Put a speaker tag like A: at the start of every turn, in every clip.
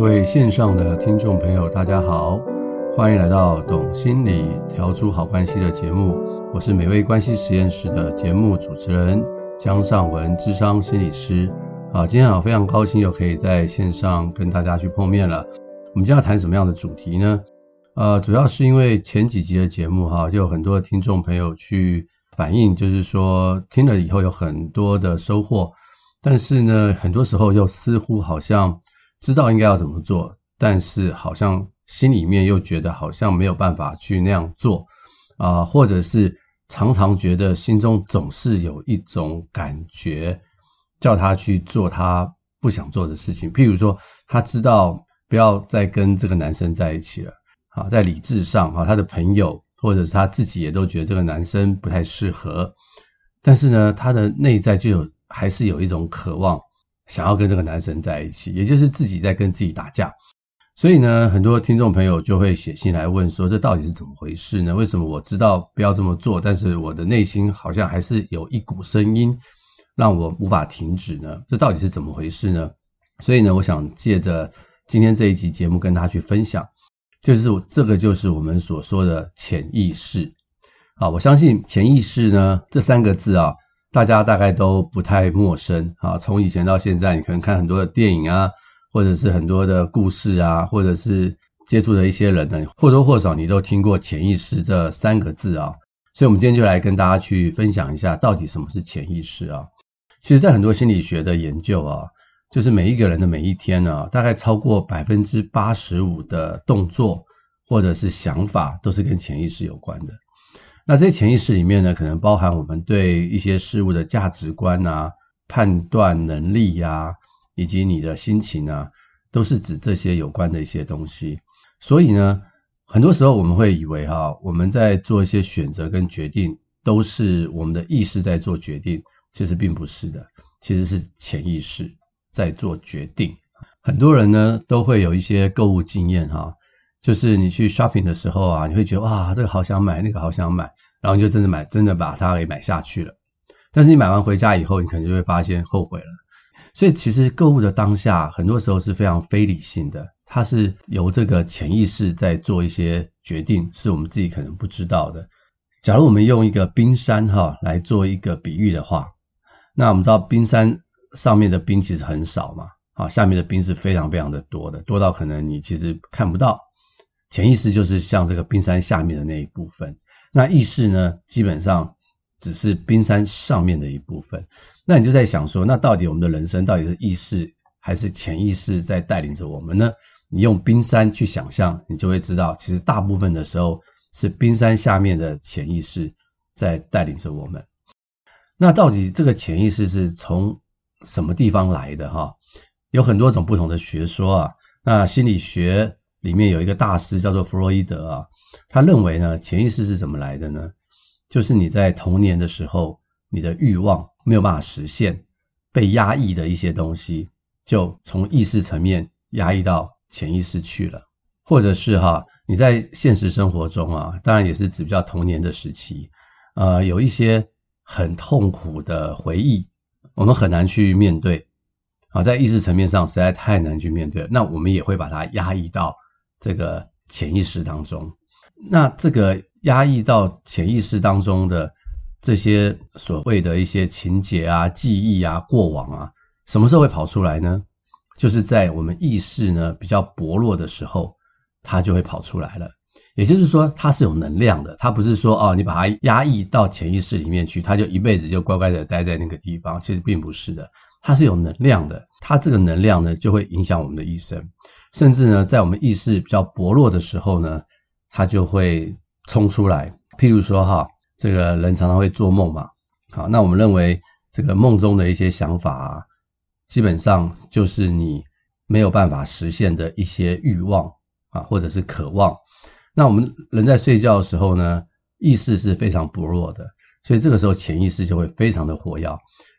A: 各位线上的听众朋友，大家好，欢迎来到《懂心理调出好关系》的节目。我是美味关系实验室的节目主持人江尚文，智商心理师。啊，今天啊，非常高兴又可以在线上跟大家去碰面了。我们今天要谈什么样的主题呢？呃，主要是因为前几集的节目哈，就有很多的听众朋友去反映，就是说听了以后有很多的收获，但是呢，很多时候又似乎好像知道应该要怎么做，但是好像心里面又觉得好像没有办法去那样做啊，或者是常常觉得心中总是有一种感觉，叫他去做他不想做的事情，譬如说他知道不要再跟这个男生在一起了。啊，在理智上啊，他的朋友或者是他自己也都觉得这个男生不太适合，但是呢，他的内在就有还是有一种渴望，想要跟这个男生在一起，也就是自己在跟自己打架。所以呢，很多听众朋友就会写信来问说，这到底是怎么回事呢？为什么我知道不要这么做，但是我的内心好像还是有一股声音让我无法停止呢？这到底是怎么回事呢？所以呢，我想借着今天这一集节目跟大家去分享。就是这个，就是我们所说的潜意识啊。我相信潜意识呢这三个字啊，大家大概都不太陌生啊。从以前到现在，你可能看很多的电影啊，或者是很多的故事啊，或者是接触的一些人呢，或多或少你都听过潜意识这三个字啊。所以，我们今天就来跟大家去分享一下，到底什么是潜意识啊？其实，在很多心理学的研究啊。就是每一个人的每一天呢，大概超过百分之八十五的动作或者是想法都是跟潜意识有关的。那这些潜意识里面呢，可能包含我们对一些事物的价值观啊、判断能力呀，以及你的心情啊，都是指这些有关的一些东西。所以呢，很多时候我们会以为哈，我们在做一些选择跟决定，都是我们的意识在做决定，其实并不是的，其实是潜意识。在做决定，很多人呢都会有一些购物经验哈，就是你去 shopping 的时候啊，你会觉得哇，这个好想买，那个好想买，然后你就真的买，真的把它给买下去了。但是你买完回家以后，你可能就会发现后悔了。所以其实购物的当下，很多时候是非常非理性的，它是由这个潜意识在做一些决定，是我们自己可能不知道的。假如我们用一个冰山哈来做一个比喻的话，那我们知道冰山。上面的冰其实很少嘛，啊，下面的冰是非常非常的多的，多到可能你其实看不到。潜意识就是像这个冰山下面的那一部分，那意识呢，基本上只是冰山上面的一部分。那你就在想说，那到底我们的人生到底是意识还是潜意识在带领着我们呢？你用冰山去想象，你就会知道，其实大部分的时候是冰山下面的潜意识在带领着我们。那到底这个潜意识是从什么地方来的哈？有很多种不同的学说啊。那心理学里面有一个大师叫做弗洛伊德啊，他认为呢，潜意识是怎么来的呢？就是你在童年的时候，你的欲望没有办法实现，被压抑的一些东西，就从意识层面压抑到潜意识去了，或者是哈，你在现实生活中啊，当然也是指比较童年的时期，呃，有一些很痛苦的回忆。我们很难去面对啊，在意识层面上实在太难去面对了。那我们也会把它压抑到这个潜意识当中。那这个压抑到潜意识当中的这些所谓的一些情节啊、记忆啊、过往啊，什么时候会跑出来呢？就是在我们意识呢比较薄弱的时候，它就会跑出来了。也就是说，它是有能量的，它不是说哦，你把它压抑到潜意识里面去，它就一辈子就乖乖的待在那个地方。其实并不是的，它是有能量的。它这个能量呢，就会影响我们的一生，甚至呢，在我们意识比较薄弱的时候呢，它就会冲出来。譬如说哈，这个人常常会做梦嘛，好，那我们认为这个梦中的一些想法啊，基本上就是你没有办法实现的一些欲望啊，或者是渴望。那我们人在睡觉的时候呢，意识是非常薄弱的，所以这个时候潜意识就会非常的活跃，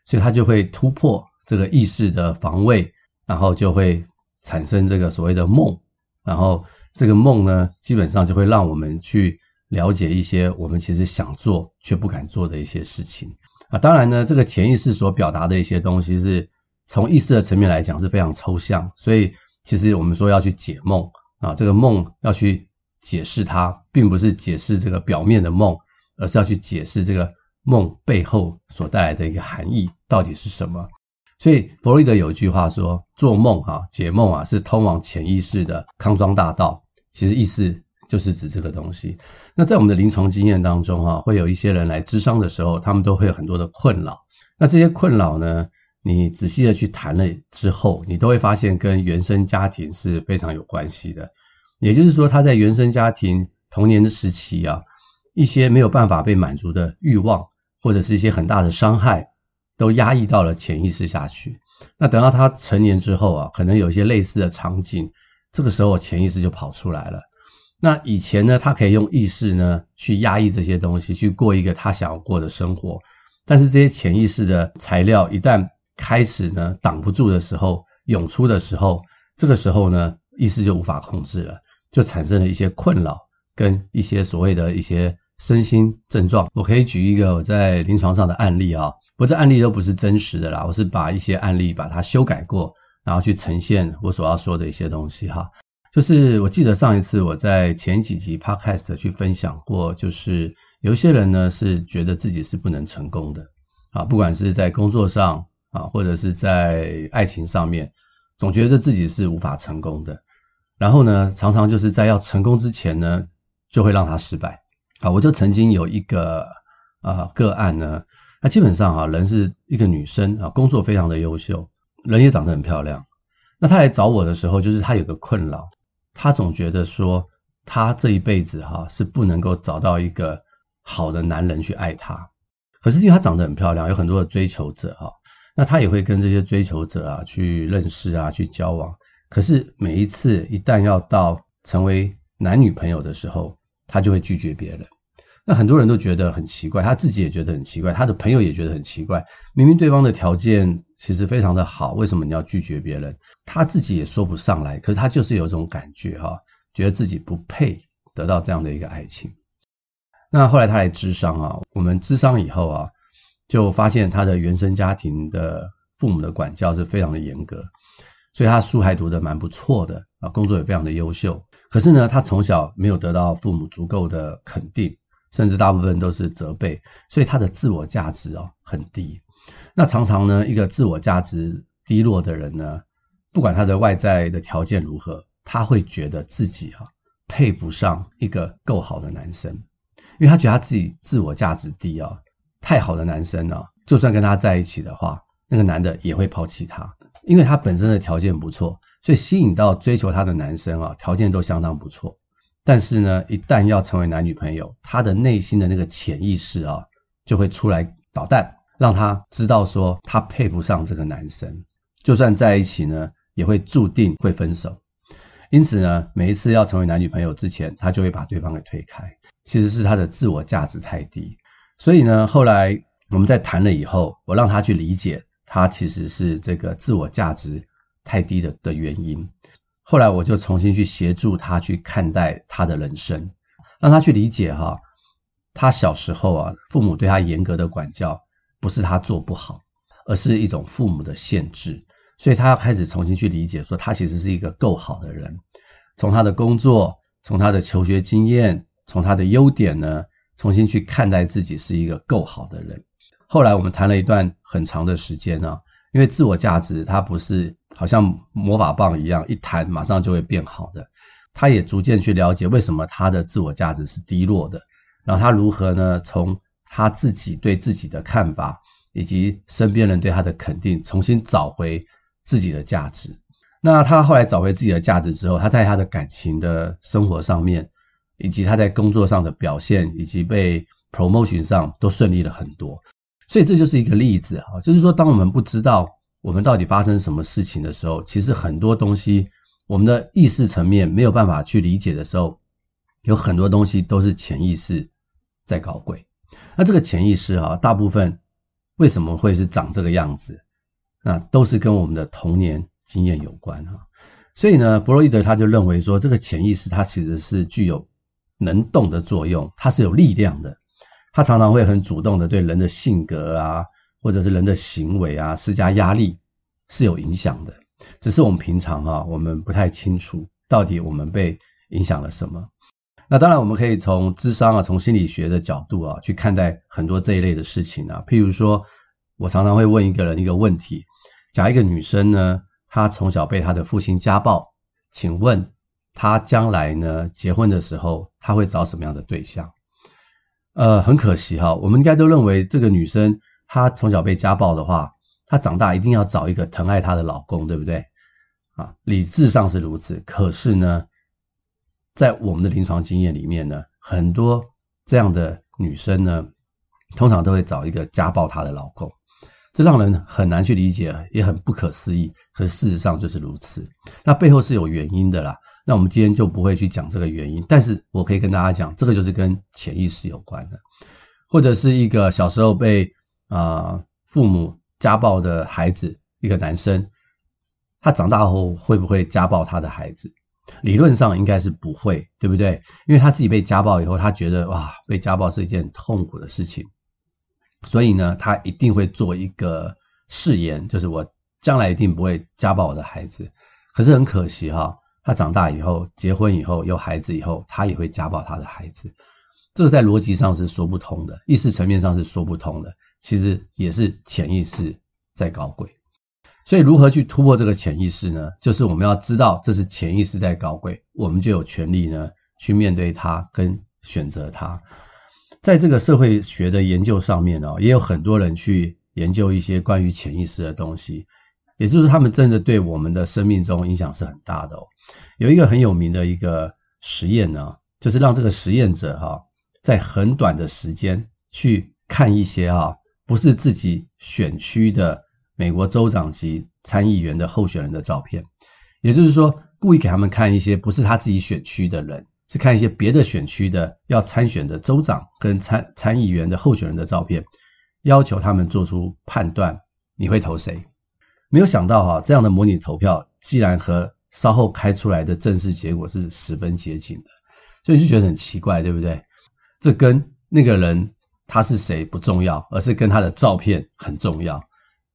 A: 所以它就会突破这个意识的防卫，然后就会产生这个所谓的梦，然后这个梦呢，基本上就会让我们去了解一些我们其实想做却不敢做的一些事情啊。当然呢，这个潜意识所表达的一些东西是从意识的层面来讲是非常抽象，所以其实我们说要去解梦啊，这个梦要去解释它，并不是解释这个表面的梦，而是要去解释这个梦背后所带来的一个含义到底是什么。所以弗洛伊德有一句话说：“做梦啊，解梦啊，是通往潜意识的康庄大道。”其实意思就是指这个东西。那在我们的临床经验当中啊，会有一些人来咨商的时候，他们都会有很多的困扰。那这些困扰呢，你仔细的去谈了之后，你都会发现跟原生家庭是非常有关系的。也就是说，他在原生家庭童年的时期啊，一些没有办法被满足的欲望，或者是一些很大的伤害。都压抑到了潜意识下去。那等到他成年之后啊，可能有一些类似的场景，这个时候潜意识就跑出来了。那以前呢，他可以用意识呢去压抑这些东西，去过一个他想要过的生活。但是这些潜意识的材料一旦开始呢挡不住的时候，涌出的时候，这个时候呢，意识就无法控制了，就产生了一些困扰跟一些所谓的一些。身心症状，我可以举一个我在临床上的案例啊，不这案例都不是真实的啦，我是把一些案例把它修改过，然后去呈现我所要说的一些东西哈。就是我记得上一次我在前几集 Podcast 去分享过，就是有些人呢是觉得自己是不能成功的啊，不管是在工作上啊，或者是在爱情上面，总觉得自己是无法成功的，然后呢，常常就是在要成功之前呢，就会让他失败。啊，我就曾经有一个啊个案呢，那基本上啊，人是一个女生啊，工作非常的优秀，人也长得很漂亮。那她来找我的时候，就是她有个困扰，她总觉得说，她这一辈子哈是不能够找到一个好的男人去爱她。可是因为她长得很漂亮，有很多的追求者哈，那她也会跟这些追求者啊去认识啊，去交往。可是每一次一旦要到成为男女朋友的时候，他就会拒绝别人，那很多人都觉得很奇怪，他自己也觉得很奇怪，他的朋友也觉得很奇怪。明明对方的条件其实非常的好，为什么你要拒绝别人？他自己也说不上来，可是他就是有一种感觉哈，觉得自己不配得到这样的一个爱情。那后来他来咨商啊，我们咨商以后啊，就发现他的原生家庭的父母的管教是非常的严格，所以他书还读得蛮不错的啊，工作也非常的优秀。可是呢，他从小没有得到父母足够的肯定，甚至大部分都是责备，所以他的自我价值哦很低。那常常呢，一个自我价值低落的人呢，不管他的外在的条件如何，他会觉得自己啊配不上一个够好的男生，因为他觉得他自己自我价值低啊，太好的男生呢，就算跟他在一起的话，那个男的也会抛弃他，因为他本身的条件不错。所以吸引到追求他的男生啊，条件都相当不错，但是呢，一旦要成为男女朋友，他的内心的那个潜意识啊，就会出来捣蛋，让他知道说他配不上这个男生，就算在一起呢，也会注定会分手。因此呢，每一次要成为男女朋友之前，他就会把对方给推开，其实是他的自我价值太低。所以呢，后来我们在谈了以后，我让他去理解，他其实是这个自我价值。太低的的原因，后来我就重新去协助他去看待他的人生，让他去理解哈，他小时候啊，父母对他严格的管教，不是他做不好，而是一种父母的限制，所以他要开始重新去理解，说他其实是一个够好的人，从他的工作，从他的求学经验，从他的优点呢，重新去看待自己是一个够好的人。后来我们谈了一段很长的时间啊，因为自我价值它不是。好像魔法棒一样，一弹马上就会变好的。他也逐渐去了解为什么他的自我价值是低落的，然后他如何呢？从他自己对自己的看法，以及身边人对他的肯定，重新找回自己的价值。那他后来找回自己的价值之后，他在他的感情的生活上面，以及他在工作上的表现，以及被 promotion 上都顺利了很多。所以这就是一个例子啊，就是说，当我们不知道。我们到底发生什么事情的时候，其实很多东西，我们的意识层面没有办法去理解的时候，有很多东西都是潜意识在搞鬼。那这个潜意识啊，大部分为什么会是长这个样子？那都是跟我们的童年经验有关啊。所以呢，弗洛伊德他就认为说，这个潜意识它其实是具有能动的作用，它是有力量的，它常常会很主动的对人的性格啊。或者是人的行为啊，施加压力是有影响的，只是我们平常哈，我们不太清楚到底我们被影响了什么。那当然，我们可以从智商啊，从心理学的角度啊，去看待很多这一类的事情啊。譬如说，我常常会问一个人一个问题：假一个女生呢，她从小被她的父亲家暴，请问她将来呢，结婚的时候，她会找什么样的对象？呃，很可惜哈，我们应该都认为这个女生她从小被家暴的话，她长大一定要找一个疼爱她的老公，对不对？啊，理智上是如此，可是呢，在我们的临床经验里面呢，很多这样的女生呢，通常都会找一个家暴她的老公，这让人很难去理解，也很不可思议。可事实上就是如此，那背后是有原因的啦。那我们今天就不会去讲这个原因，但是我可以跟大家讲，这个就是跟潜意识有关的，或者是一个小时候被、呃、父母家暴的孩子，一个男生，他长大后会不会家暴他的孩子？理论上应该是不会，对不对？因为他自己被家暴以后，他觉得哇，被家暴是一件痛苦的事情，所以呢，他一定会做一个誓言，就是我将来一定不会家暴我的孩子。可是很可惜哈。他长大以后，结婚以后，有孩子以后，他也会家暴他的孩子。这个在逻辑上是说不通的，意识层面上是说不通的。其实也是潜意识在搞鬼。所以如何去突破这个潜意识呢？就是我们要知道这是潜意识在搞鬼，我们就有权利呢去面对它跟选择它。在这个社会学的研究上面哦，也有很多人去研究一些关于潜意识的东西。也就是他们真的对我们的生命中影响是很大的哦。有一个很有名的一个实验呢，就是让这个实验者哈，在很短的时间去看一些哈，不是自己选区的美国州长级参议员的候选人的照片。也就是说，故意给他们看一些不是他自己选区的人，是看一些别的选区的要参选的州长跟参参议员的候选人的照片，要求他们做出判断，你会投谁？没有想到哈，这样的模拟投票，既然和稍后开出来的正式结果是十分接近的，所以你就觉得很奇怪，对不对？这跟那个人他是谁不重要，而是跟他的照片很重要。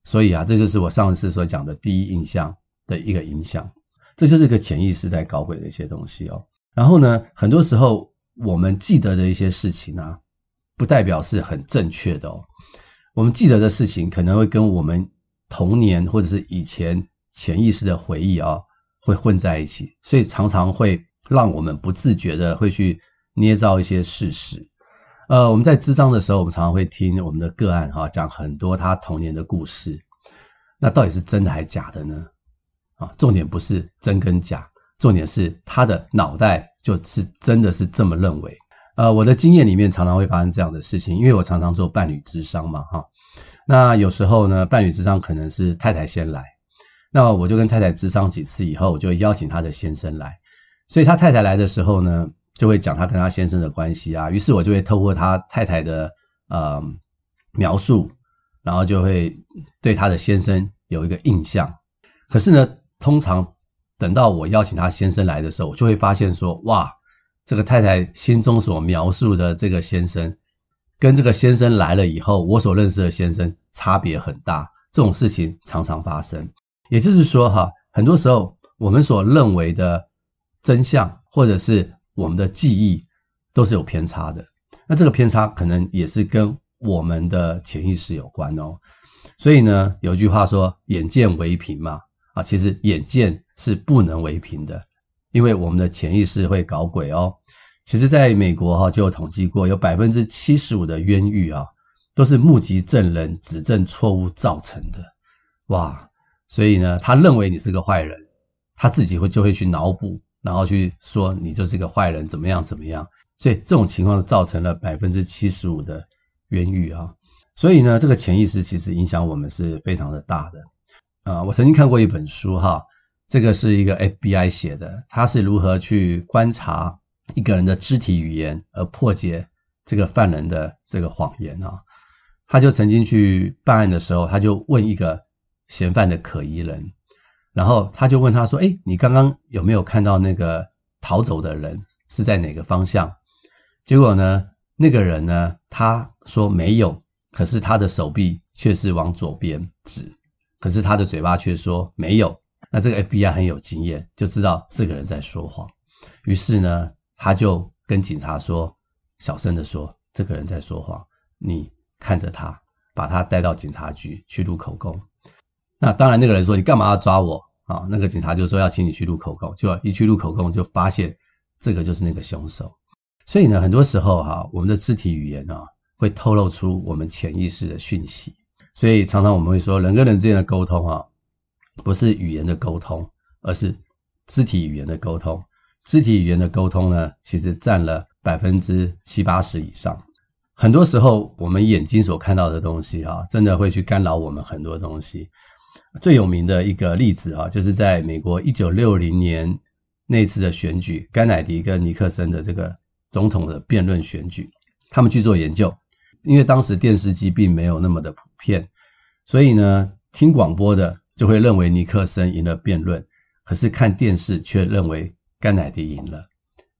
A: 所以啊，这就是我上次所讲的第一印象的一个影响。这就是个潜意识在搞鬼的一些东西哦。然后呢，很多时候我们记得的一些事情啊，不代表是很正确的哦。我们记得的事情可能会跟我们。童年或者是以前潜意识的回忆啊，会混在一起，所以常常会让我们不自觉的会去捏造一些事实。呃，我们在咨商的时候，我们常常会听我们的个案哈讲很多他童年的故事，那到底是真的还是假的呢？啊，重点不是真跟假，重点是他的脑袋就是真的是这么认为。呃，我的经验里面常常会发生这样的事情，因为我常常做伴侣咨商嘛，哈。那有时候呢，伴侣咨商可能是太太先来，那我就跟太太咨商几次以后，我就邀请他的先生来。所以他太太来的时候呢，就会讲他跟他先生的关系啊。于是我就会透过他太太的呃描述，然后就会对他的先生有一个印象。可是呢，通常等到我邀请他先生来的时候，我就会发现说，哇，这个太太心中所描述的这个先生。跟这个先生来了以后，我所认识的先生差别很大，这种事情常常发生。也就是说，哈，很多时候我们所认为的真相，或者是我们的记忆，都是有偏差的。那这个偏差可能也是跟我们的潜意识有关哦。所以呢，有句话说“眼见为凭”嘛，啊，其实眼见是不能为凭的，因为我们的潜意识会搞鬼哦。其实，在美国哈就有统计过，有百分之七十五的冤狱啊，都是目击证人指证错误造成的。哇！所以呢，他认为你是个坏人，他自己会就会去脑补，然后去说你就是个坏人，怎么样怎么样。所以这种情况造成了百分之七十五的冤狱啊。所以呢，这个潜意识其实影响我们是非常的大的。啊，我曾经看过一本书哈，这个是一个 FBI 写的，他是如何去观察。一个人的肢体语言而破解这个犯人的这个谎言啊，他就曾经去办案的时候，他就问一个嫌犯的可疑人，然后他就问他说：“诶，你刚刚有没有看到那个逃走的人是在哪个方向？”结果呢，那个人呢，他说没有，可是他的手臂却是往左边指，可是他的嘴巴却说没有。那这个 FBI 很有经验，就知道这个人在说谎。于是呢，他就跟警察说，小声的说：“这个人在说谎，你看着他，把他带到警察局去录口供。”那当然，那个人说：“你干嘛要抓我？”啊，那个警察就说要请你去录口供，就一去录口供，就发现这个就是那个凶手。所以呢，很多时候哈，我们的肢体语言啊，会透露出我们潜意识的讯息。所以常常我们会说，人跟人之间的沟通啊，不是语言的沟通，而是肢体语言的沟通。肢体语言的沟通呢，其实占了百分之七八十以上。很多时候，我们眼睛所看到的东西啊，真的会去干扰我们很多东西。最有名的一个例子啊，就是在美国一九六零年那次的选举，甘乃迪跟尼克森的这个总统的辩论选举，他们去做研究。因为当时电视机并没有那么的普遍，所以呢，听广播的就会认为尼克森赢了辩论，可是看电视却认为甘乃迪赢了，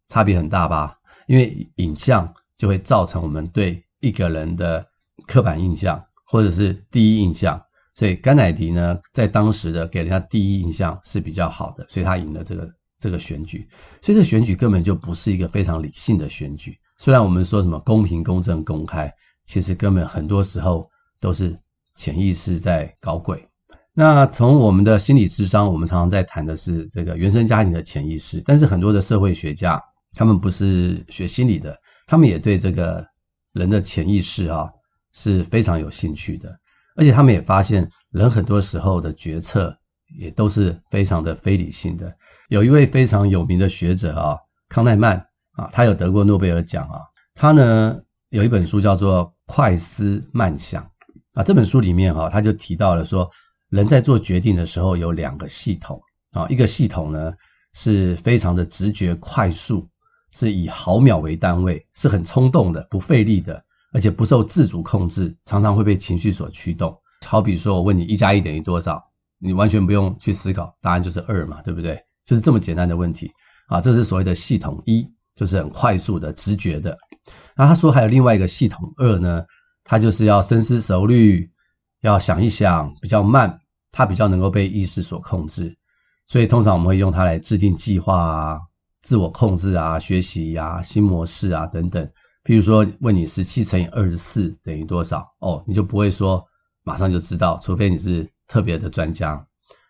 A: 差别很大吧？因为影像就会造成我们对一个人的刻板印象或者是第一印象，所以甘乃迪呢，在当时的给人家第一印象是比较好的，所以他赢了这个这个选举，所以这选举根本就不是一个非常理性的选举，虽然我们说什么公平、公正、公开。其实根本很多时候都是潜意识在搞鬼。那从我们的心理智商，我们常常在谈的是这个原生家庭的潜意识。但是很多的社会学家，他们不是学心理的，他们也对这个人的潜意识啊是非常有兴趣的。而且他们也发现，人很多时候的决策也都是非常的非理性的。有一位非常有名的学者啊，康奈曼啊，他有得过诺贝尔奖啊，他呢有一本书叫做。快思慢想啊，这本书里面哈，他就提到了说，人在做决定的时候有两个系统啊，一个系统呢是非常的直觉快速，是以毫秒为单位，是很冲动的，不费力的，而且不受自主控制，常常会被情绪所驱动。好比说，我问你一加一等于多少，你完全不用去思考，答案就是二嘛，对不对？就是这么简单的问题啊，这是所谓的系统一，就是很快速的直觉的。那他说还有另外一个系统二呢，他就是要深思熟虑，要想一想，比较慢，他比较能够被意识所控制，所以通常我们会用它来制定计划啊、自我控制啊、学习呀、啊、新模式啊等等。譬如说问你十七乘以二十四等于多少？哦，你就不会说马上就知道，除非你是特别的专家。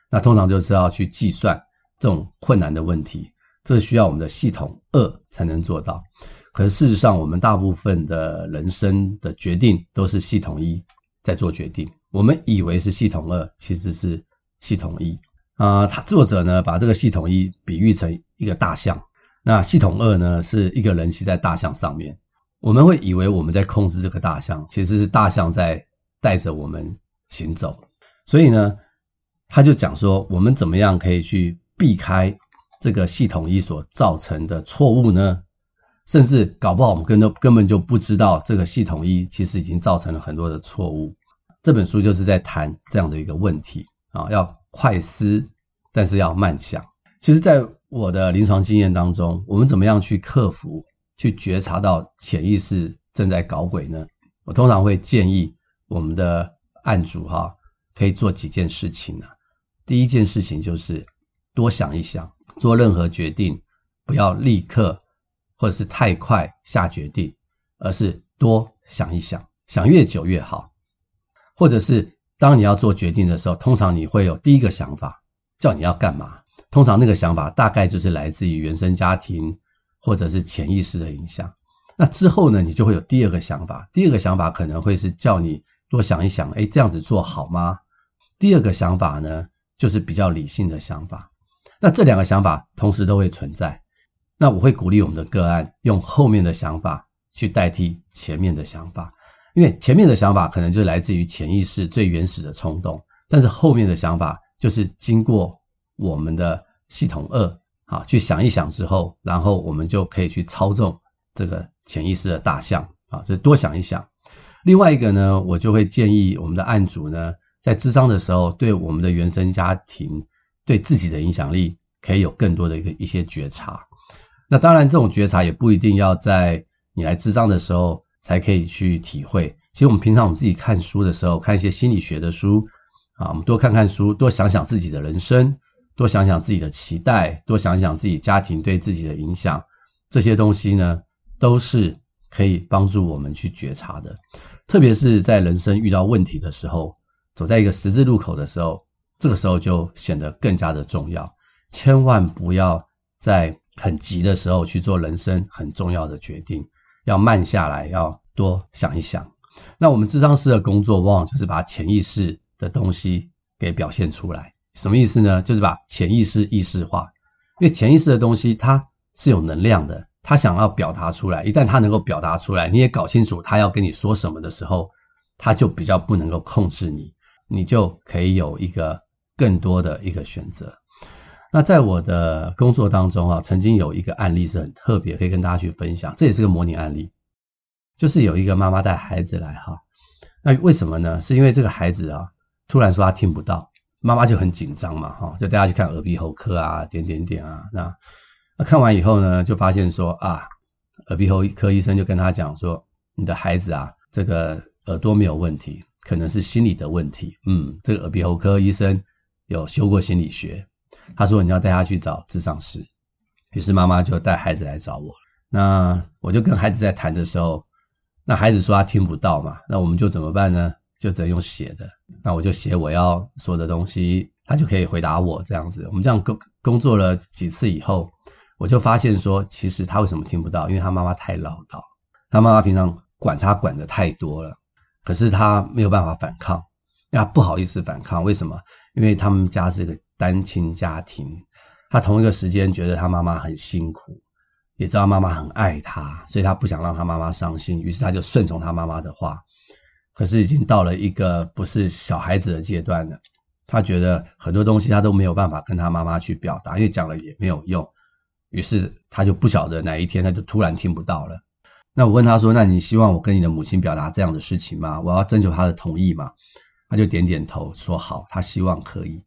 A: 那通常就是要去计算这种困难的问题，这需要我们的系统二才能做到。可是事实上，我们大部分的人生的决定都是系统一在做决定。我们以为是系统二，其实是系统一。啊，他作者呢把这个系统一比喻成一个大象，那系统二呢是一个人骑在大象上面。我们会以为我们在控制这个大象，其实是大象在带着我们行走。所以呢，他就讲说，我们怎么样可以去避开这个系统一所造成的错误呢？甚至搞不好，我们根都根本就不知道这个系统一其实已经造成了很多的错误。这本书就是在谈这样的一个问题啊，要快思，但是要慢想。其实，在我的临床经验当中，我们怎么样去克服、去觉察到潜意识正在搞鬼呢？我通常会建议我们的案主哈，可以做几件事情呢。第一件事情就是多想一想，做任何决定不要立刻。或者是太快下决定，而是多想一想，想越久越好。或者是当你要做决定的时候，通常你会有第一个想法，叫你要干嘛？通常那个想法大概就是来自于原生家庭或者是潜意识的影响。那之后呢，你就会有第二个想法，第二个想法可能会是叫你多想一想，诶，这样子做好吗？第二个想法呢，就是比较理性的想法。那这两个想法同时都会存在。那我会鼓励我们的个案用后面的想法去代替前面的想法，因为前面的想法可能就来自于潜意识最原始的冲动，但是后面的想法就是经过我们的系统二啊去想一想之后，然后我们就可以去操纵这个潜意识的大象啊，就多想一想。另外一个呢，我就会建议我们的案主呢，在智商的时候，对我们的原生家庭对自己的影响力，可以有更多的一个一些觉察。那当然，这种觉察也不一定要在你来智商的时候才可以去体会。其实我们平常我们自己看书的时候，看一些心理学的书啊，我们多看看书，多想想自己的人生，多想想自己的期待，多想想自己家庭对自己的影响，这些东西呢，都是可以帮助我们去觉察的。特别是在人生遇到问题的时候，走在一个十字路口的时候，这个时候就显得更加的重要。千万不要在很急的时候去做人生很重要的决定，要慢下来，要多想一想。那我们咨商师的工作，往往就是把潜意识的东西给表现出来。什么意思呢？就是把潜意识意识化。因为潜意识的东西，它是有能量的，它想要表达出来。一旦它能够表达出来，你也搞清楚它要跟你说什么的时候，它就比较不能够控制你，你就可以有一个更多的一个选择。那在我的工作当中啊，曾经有一个案例是很特别，可以跟大家去分享。这也是个模拟案例。就是有一个妈妈带孩子来哈，那为什么呢？是因为这个孩子啊，突然说他听不到，妈妈就很紧张嘛哈，就带他去看耳鼻喉科啊，点点点啊，那那看完以后呢，就发现说啊，耳鼻喉科医生就跟他讲说，你的孩子啊，这个耳朵没有问题，可能是心理的问题。嗯，这个耳鼻喉科医生有修过心理学，他说你要带他去找智商师，于是妈妈就带孩子来找我，那我就跟孩子在谈的时候。那孩子说他听不到嘛，那我们就怎么办呢？就只能用写的。那我就写我要说的东西，他就可以回答我这样子。我们这样工工作了几次以后，我就发现说，其实他为什么听不到？因为他妈妈太唠叨，他妈妈平常管他管的太多了，可是他没有办法反抗，那不好意思反抗。为什么？因为他们家是一个单亲家庭，他同一个时间觉得他妈妈很辛苦。也知道妈妈很爱他，所以他不想让他妈妈伤心，于是他就顺从他妈妈的话。可是已经到了一个不是小孩子的阶段了，他觉得很多东西他都没有办法跟他妈妈去表达，因为讲了也没有用。于是他就不晓得哪一天他就突然听不到了。那我问他说：“那你希望我跟你的母亲表达这样的事情吗？我要征求他的同意吗？”他就点点头说：“好，他希望可以。”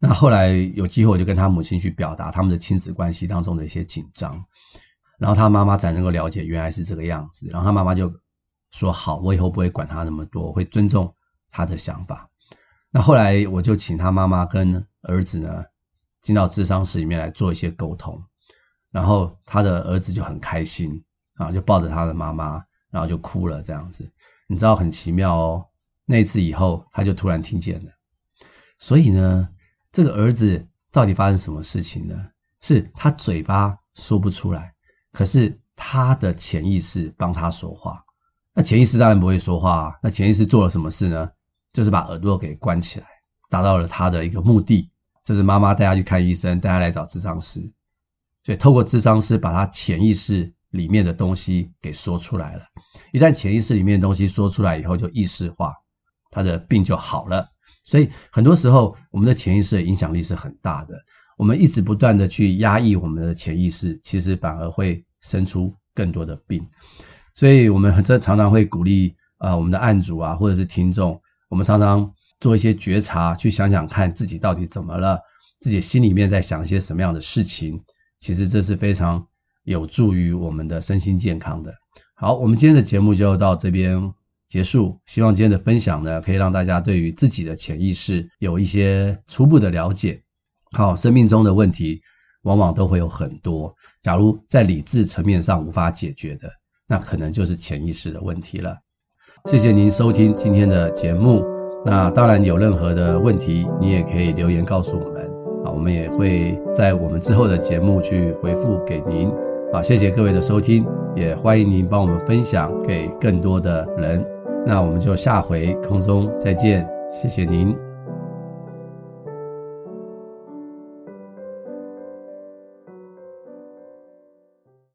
A: 那后来有机会，我就跟他母亲去表达他们的亲子关系当中的一些紧张，然后他妈妈才能够了解原来是这个样子，然后他妈妈就说：“好，我以后不会管他那么多，我会尊重他的想法。”那后来我就请他妈妈跟儿子呢进到咨商室里面来做一些沟通，然后他的儿子就很开心啊，就抱着他的妈妈，然后就哭了这样子。你知道很奇妙哦，那一次以后他就突然听见了，所以呢。这个儿子到底发生什么事情呢？是他嘴巴说不出来，可是他的潜意识帮他说话。那潜意识当然不会说话。那潜意识做了什么事呢？就是把耳朵给关起来，达到了他的一个目的。这是妈妈带他去看医生，带他来找智商师。所以透过智商师把他潜意识里面的东西给说出来了。一旦潜意识里面的东西说出来以后，就意识化，他的病就好了。所以很多时候，我们的潜意识的影响力是很大的。我们一直不断的去压抑我们的潜意识，其实反而会生出更多的病。所以，我们很常常会鼓励啊，我们的案主啊，或者是听众，我们常常做一些觉察，去想想看自己到底怎么了，自己心里面在想一些什么样的事情。其实这是非常有助于我们的身心健康的。好，我们今天的节目就到这边。结束，希望今天的分享呢，可以让大家对于自己的潜意识有一些初步的了解。好，生命中的问题往往都会有很多，假如在理智层面上无法解决的，那可能就是潜意识的问题了。谢谢您收听今天的节目。那当然有任何的问题，你也可以留言告诉我们啊，我们也会在我们之后的节目去回复给您。好，谢谢各位的收听，也欢迎您帮我们分享给更多的人。那我们就下回空中再见，谢谢您。